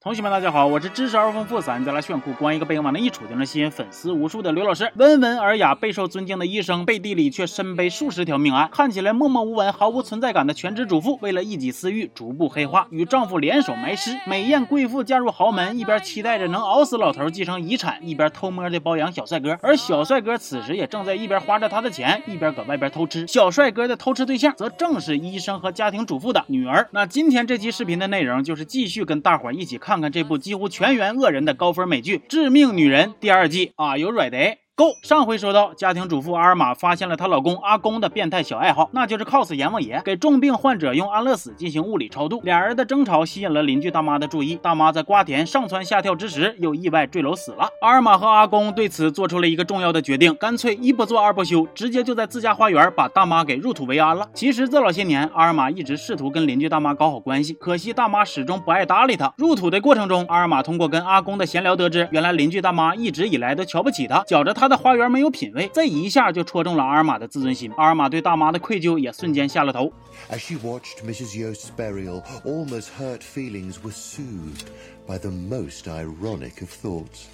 同学们，大家好，我是知识而丰富、咱再来炫酷、光一个背影往那一杵就能吸引粉丝无数的刘老师。温文尔雅、备受尊敬的医生，背地里却身背数十条命案。看起来默默无闻、毫无存在感的全职主妇，为了一己私欲，逐步黑化，与丈夫联手埋尸。美艳贵妇嫁入豪门，一边期待着能熬死老头继承遗产，一边偷摸的包养小帅哥。而小帅哥此时也正在一边花着他的钱，一边搁外边偷吃。小帅哥的偷吃对象，则正是医生和家庭主妇的女儿。那今天这期视频的内容，就是继续跟大伙一起看看看这部几乎。全员恶人的高分美剧《致命女人》第二季啊，有瑞德。够上回说到，家庭主妇阿尔玛发现了她老公阿公的变态小爱好，那就是 cos 阎王爷，给重病患者用安乐死进行物理超度。俩人的争吵吸引了邻居大妈的注意，大妈在瓜田上蹿下跳之时，又意外坠楼死了。阿尔玛和阿公对此做出了一个重要的决定，干脆一不做二不休，直接就在自家花园把大妈给入土为安了。其实这老些年，阿尔玛一直试图跟邻居大妈搞好关系，可惜大妈始终不爱搭理他。入土的过程中，阿尔玛通过跟阿公的闲聊得知，原来邻居大妈一直以来都瞧不起他，觉着 他的花园没有品。品味，这一下就戳中了阿尔玛的自尊心。阿尔玛对大妈的愧疚也瞬间下了头。As she watched Mrs. Yost's burial, almost hurt feelings were soothed by the most ironic of thoughts.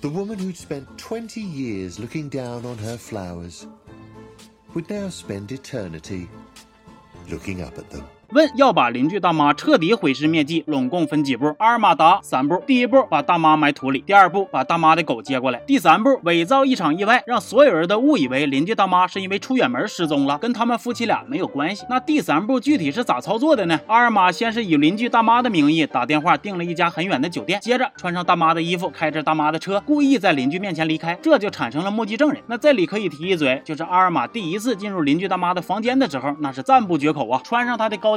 The woman who'd spent 20 years looking down on her flowers would now spend eternity looking up at them. 问要把邻居大妈彻底毁尸灭迹，拢共分几步？阿尔玛答：三步。第一步，把大妈埋土里；第二步，把大妈的狗接过来；第三步，伪造一场意外，让所有人都误以为邻居大妈是因为出远门失踪了，跟他们夫妻俩没有关系。那第三步具体是咋操作的呢？阿尔玛先是以邻居大妈的名义打电话订了一家很远的酒店，接着穿上大妈的衣服，开着大妈的车，故意在邻居面前离开，这就产生了目击证人。那这里可以提一嘴，就是阿尔玛第一次进入邻居大妈的房间的时候，那是赞不绝口啊！穿上她的高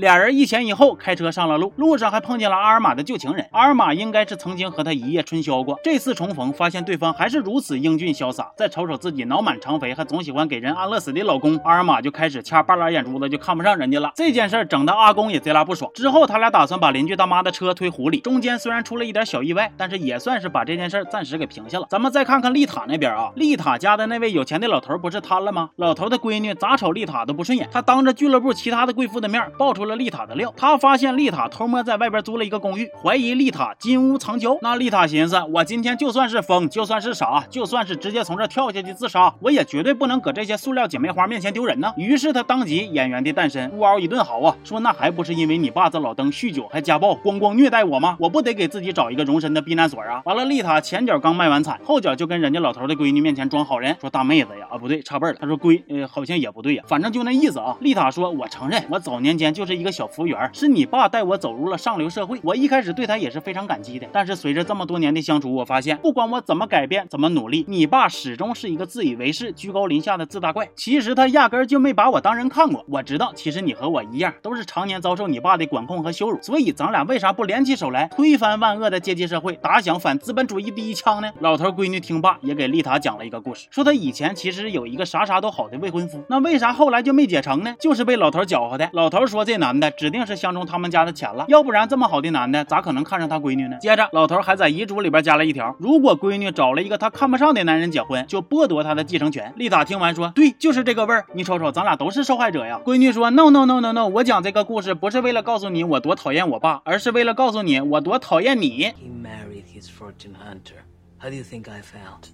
俩人一前一后开车上了路，路上还碰见了阿尔玛的旧情人。阿尔玛应该是曾经和他一夜春宵过，这次重逢发现对方还是如此英俊潇洒，再瞅瞅自己脑满肠肥还总喜欢给人安乐死的老公，阿尔玛就开始掐半拉眼珠子，就看不上人家了。这件事整的阿公也贼拉不爽。之后他俩打算把邻居大妈的车推湖里，中间虽然出了一点小意外，但是也算是把这件事暂时给平下了。咱们再看看丽塔那边啊，丽塔家的那位有钱的老头不是瘫了吗？老头的闺女咋瞅丽塔都不顺眼，他当着俱乐部其他的贵妇的面爆出。了丽塔的料，他发现丽塔偷摸在外边租了一个公寓，怀疑丽塔金屋藏娇。那丽塔寻思，我今天就算是疯，就算是傻，就算是直接从这跳下去自杀，我也绝对不能搁这些塑料姐妹花面前丢人呢。于是他当即演员的诞生，呜嗷一顿嚎啊，说那还不是因为你爸这老登酗酒还家暴，光光虐待我吗？我不得给自己找一个容身的避难所啊！完了，丽塔前脚刚卖完惨，后脚就跟人家老头的闺女面前装好人，说大妹子呀，啊不对，差辈了。他说闺，呃好像也不对呀，反正就那意思啊。丽塔说，我承认，我早年间就是一个小服务员。是你爸带我走入了上流社会，我一开始对他也是非常感激的。但是随着这么多年的相处，我发现不管我怎么改变，怎么努力，你爸始终是一个自以为是、居高临下的自大怪。其实他压根就没把我当人看过。我知道，其实你和我一样，都是常年遭受你爸的管控和羞辱。所以咱俩为啥不联起手来，推翻万恶的阶级社会，打响反资本主义第一枪呢？老头闺女听罢，也给丽塔讲了一个故事，说他以前其实有一个啥啥都好的未婚夫，那为啥后来就没结成呢？就是被老头搅和的。老头说这男的指定是相中他们家的钱。了，要不然这么好的男的咋可能看上他闺女呢？接着老头还在遗嘱里边加了一条，如果闺女找了一个他看不上的男人结婚，就剥夺他的继承权。丽塔听完说：“对，就是这个味儿。你瞅瞅，咱俩都是受害者呀。”闺女说：“No No No No No，我讲这个故事不是为了告诉你我多讨厌我爸，而是为了告诉你我多讨厌你。” How do you think I felt?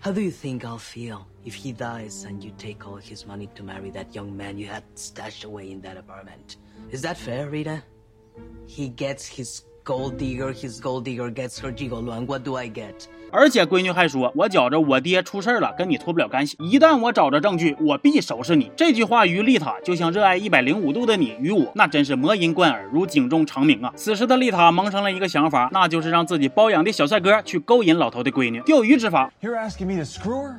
How do you think I'll feel if he dies and you take all his money to marry that young man you had stashed away in that apartment? Is that fair, Rita? He gets his gold digger, his gold digger gets her gigolo, and what do I get? 而且闺女还说：“我觉着我爹出事了，跟你脱不了干系。一旦我找着证据，我必收拾你。”这句话于丽塔就像热爱一百零五度的你与我，那真是魔音贯耳，如警钟长鸣啊！此时的丽塔萌生了一个想法，那就是让自己包养的小帅哥去勾引老头的闺女，钓鱼执法。You're asking me to screw her?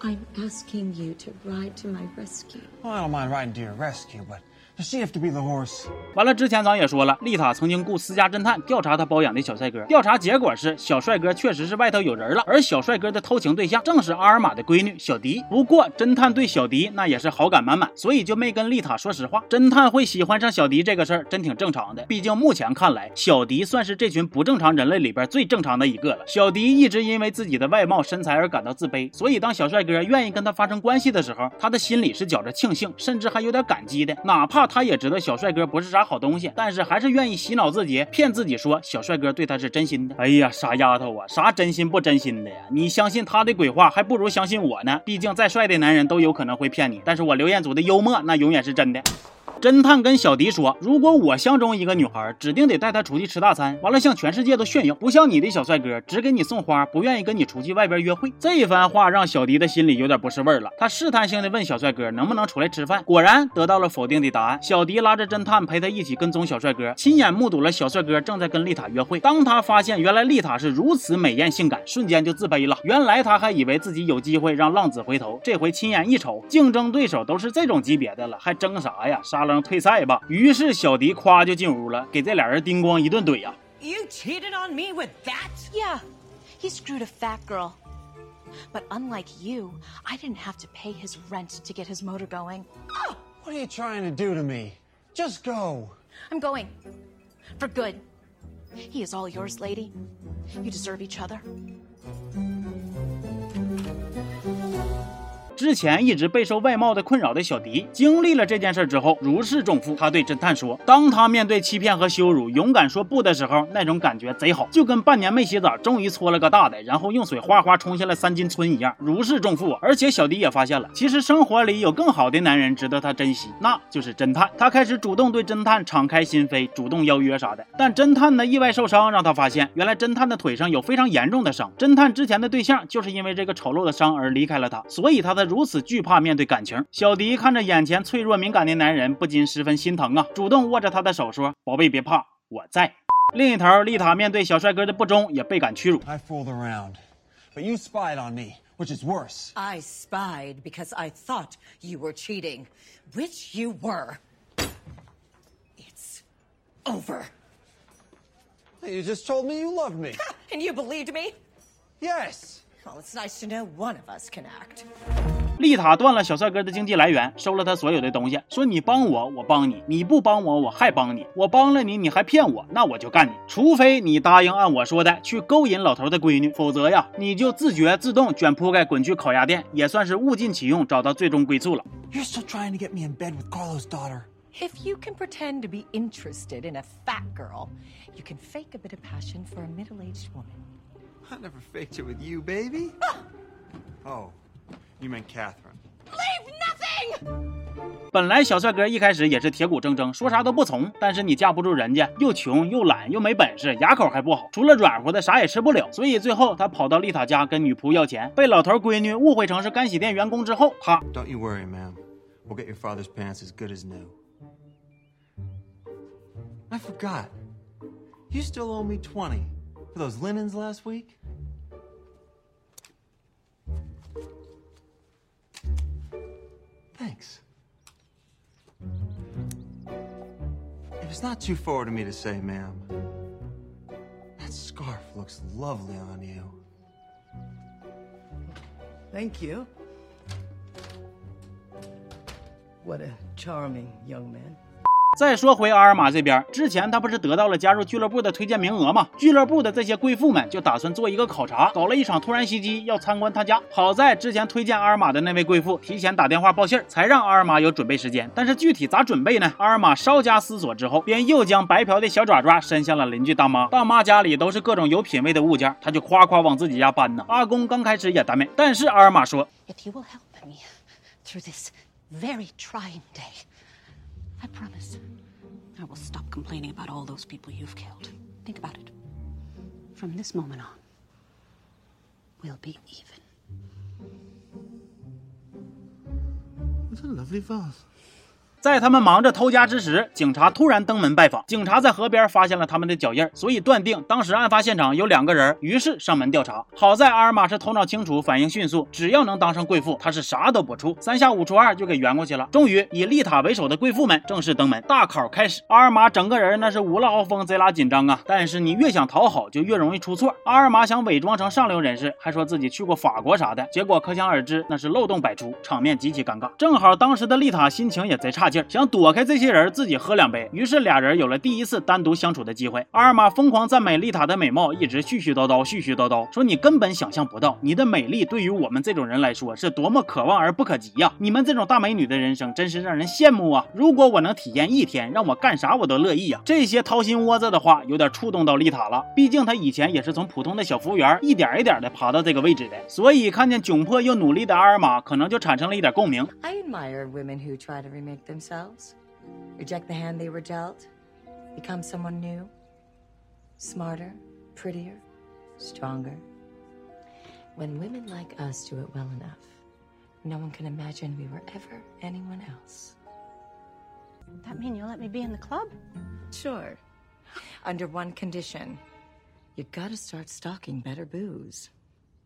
I'm asking you to ride to my rescue. Well, I don't mind riding to your rescue, but she have to be the horse? 完了，之前咱也说了，丽塔曾经雇私家侦探调查她包养的小帅哥，调查结果是小帅哥确实是外头有人了，而小帅哥的偷情对象正是阿尔玛的闺女小迪。不过侦探对小迪那也是好感满满，所以就没跟丽塔说实话。侦探会喜欢上小迪这个事儿真挺正常的，毕竟目前看来，小迪算是这群不正常人类里边最正常的一个了。小迪一直因为自己的外貌身材而感到自卑，所以当小帅哥愿意跟他发生关系的时候，他的心里是觉着庆幸，甚至还有点感激的，哪怕。他也知道小帅哥不是啥好东西，但是还是愿意洗脑自己，骗自己说小帅哥对他是真心的。哎呀，傻丫头啊，啥真心不真心的呀？你相信他的鬼话，还不如相信我呢。毕竟再帅的男人都有可能会骗你，但是我刘彦祖的幽默那永远是真的。侦探跟小迪说：“如果我相中一个女孩，指定得带她出去吃大餐，完了向全世界都炫耀。不像你的小帅哥，只给你送花，不愿意跟你出去外边约会。”这一番话让小迪的心里有点不是味儿了。他试探性的问小帅哥能不能出来吃饭，果然得到了否定的答案。小迪拉着侦探陪他一起跟踪小帅哥，亲眼目睹了小帅哥正在跟丽塔约会。当他发现原来丽塔是如此美艳性感，瞬间就自卑了。原来他还以为自己有机会让浪子回头，这回亲眼一瞅，竞争对手都是这种级别的了，还争啥呀？杀了楞退赛吧。于是小迪夸就进屋了，给这俩人叮咣一顿怼呀。You cheated on me with that? Yeah, he screwed a fat girl. But unlike you, I didn't have to pay his rent to get his motor going. What are you trying to do to me? Just go. I'm going. For good. He is all yours, lady. You deserve each other. 之前一直备受外貌的困扰的小迪，经历了这件事之后，如释重负。他对侦探说：“当他面对欺骗和羞辱，勇敢说不的时候，那种感觉贼好，就跟半年没洗澡，终于搓了个大的，然后用水哗哗冲下了三斤村一样，如释重负。而且小迪也发现了，其实生活里有更好的男人值得他珍惜，那就是侦探。他开始主动对侦探敞开心扉，主动邀约啥的。但侦探的意外受伤让他发现，原来侦探的腿上有非常严重的伤。侦探之前的对象就是因为这个丑陋的伤而离开了他，所以他才。如此惧怕面对感情，小迪看着眼前脆弱敏感的男人，不禁十分心疼啊！主动握着他的手说：“宝贝，别怕，我在。”另一头，丽塔面对小帅哥的不忠，也倍感屈辱。I fooled around, but you spied on me, which is worse. I spied because I thought you were cheating, which you were. It's over. You just told me you loved me. And you believed me? Yes. Well, it's nice to know one of us can act. 丽塔断了小帅哥的经济来源，收了他所有的东西，说你帮我，我帮你；你不帮我，我还帮你。我帮了你，你还骗我，那我就干你。除非你答应按我说的去勾引老头的闺女，否则呀，你就自觉自动卷铺盖滚去烤鸭店，也算是物尽其用，找到最终归宿了。You're still trying to get me in bed with Carlo's daughter. If you can pretend to be interested in a fat girl, you can fake a bit of passion for a middle-aged woman. I never faked it with you, baby. oh. You mean Catherine? Leave nothing. 本来小帅哥一开始也是铁骨铮铮，说啥都不从。但是你架不住人家，又穷又懒又没本事，牙口还不好，除了软乎的啥也吃不了。所以最后他跑到丽塔家跟女仆要钱，被老头闺女误会成是干洗店员工之后，他 Don't you worry, ma'am. We'll get your father's pants as good as new. I forgot. You still owe me twenty for those linens last week. It's not too forward of me to say, ma'am, that scarf looks lovely on you. Thank you. What a charming young man. 再说回阿尔玛这边，之前他不是得到了加入俱乐部的推荐名额吗？俱乐部的这些贵妇们就打算做一个考察，搞了一场突然袭击，要参观他家。好在之前推荐阿尔玛的那位贵妇提前打电话报信儿，才让阿尔玛有准备时间。但是具体咋准备呢？阿尔玛稍加思索之后，便又将白嫖的小爪爪伸向了邻居大妈。大妈家里都是各种有品位的物件，他就夸夸往自己家搬呢。阿公刚开始也担美，但是阿尔玛说：“If you will help me through this very trying day, I promise.” I will stop complaining about all those people you've killed. Think about it. From this moment on, we'll be even. What a lovely vase. 在他们忙着偷家之时，警察突然登门拜访。警察在河边发现了他们的脚印，所以断定当时案发现场有两个人，于是上门调查。好在阿尔玛是头脑清楚，反应迅速，只要能当上贵妇，他是啥都不怵，三下五除二就给圆过去了。终于，以丽塔为首的贵妇们正式登门，大考开始。阿尔玛整个人那是无了豪风，贼拉紧张啊！但是你越想讨好，就越容易出错。阿尔玛想伪装成上流人士，还说自己去过法国啥的，结果可想而知，那是漏洞百出，场面极其尴尬。正好当时的丽塔心情也贼差劲，想躲开这些人，自己喝两杯。于是俩人有了第一次单独相处的机会。阿尔玛疯狂赞美丽塔的美貌，一直絮絮叨叨，絮絮叨叨，说你根本想象不到，你的美丽对于我们这种人来说是多么可望而不可及呀！你们这种大美女的人生真是让人羡慕啊！如果我能体验一天，让我干啥我都乐意呀！这些掏心窝子的话有点触动到丽塔了，毕竟她以前也是从普通的小服务员一点一点的爬到这个位置的，所以看见窘迫又努力的阿尔玛，可能就产生了一点共鸣。Admire women who try to remake themselves, reject the hand they were dealt, become someone new, smarter, prettier, stronger. When women like us do it well enough, no one can imagine we were ever anyone else. That mean you'll let me be in the club? Sure. Under one condition. You gotta start stocking better booze.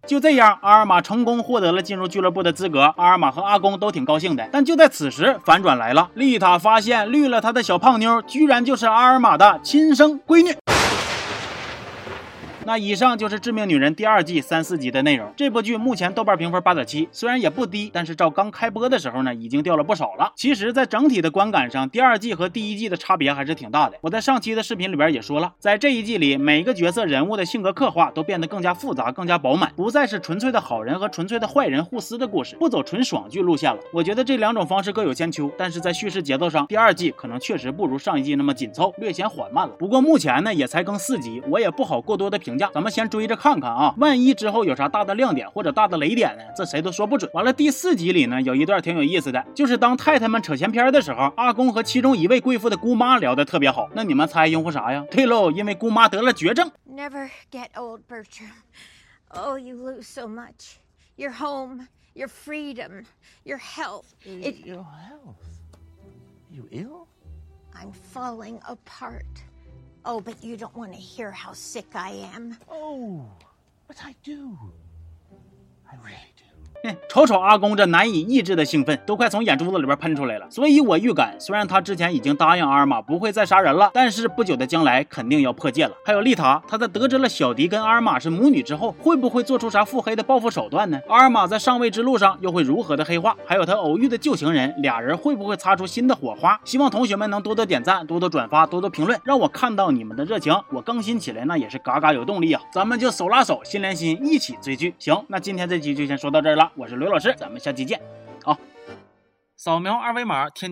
就这样，阿尔玛成功获得了进入俱乐部的资格。阿尔玛和阿公都挺高兴的，但就在此时，反转来了。丽塔发现绿了她的小胖妞，居然就是阿尔玛的亲生闺女。那以上就是《致命女人》第二季三四集的内容。这部剧目前豆瓣评分八点七，虽然也不低，但是照刚开播的时候呢，已经掉了不少了。其实，在整体的观感上，第二季和第一季的差别还是挺大的。我在上期的视频里边也说了，在这一季里，每个角色人物的性格刻画都变得更加复杂、更加饱满，不再是纯粹的好人和纯粹的坏人互撕的故事，不走纯爽剧路线了。我觉得这两种方式各有千秋，但是在叙事节奏上，第二季可能确实不如上一季那么紧凑，略显缓慢了。不过目前呢，也才更四集，我也不好过多的评价，咱们先追着。看看啊，万一之后有啥大的亮点或者大的雷点呢？这谁都说不准。完了，第四集里呢，有一段挺有意思的，就是当太太们扯闲篇的时候，阿公和其中一位贵妇的姑妈聊得特别好。那你们猜因为啥呀？对喽，因为姑妈得了绝症。Never get old, Bertram. Oh, you lose so much. Your home, your freedom, your health. It... Your health? You ill? I'm falling apart. Oh, but you don't want to hear how sick I am. Oh, but I do. I really. 瞅瞅阿公这难以抑制的兴奋，都快从眼珠子里边喷出来了。所以我预感，虽然他之前已经答应阿尔玛不会再杀人了，但是不久的将来肯定要破戒了。还有丽塔，她在得知了小迪跟阿尔玛是母女之后，会不会做出啥腹黑的报复手段呢？阿尔玛在上位之路上又会如何的黑化？还有他偶遇的旧情人，俩人会不会擦出新的火花？希望同学们能多多点赞，多多转发，多多评论，让我看到你们的热情，我更新起来那也是嘎嘎有动力啊！咱们就手拉手，心连心，一起追剧。行，那今天这期就先说到这儿了。我是刘老师，咱们下期见，好，扫描二维码添。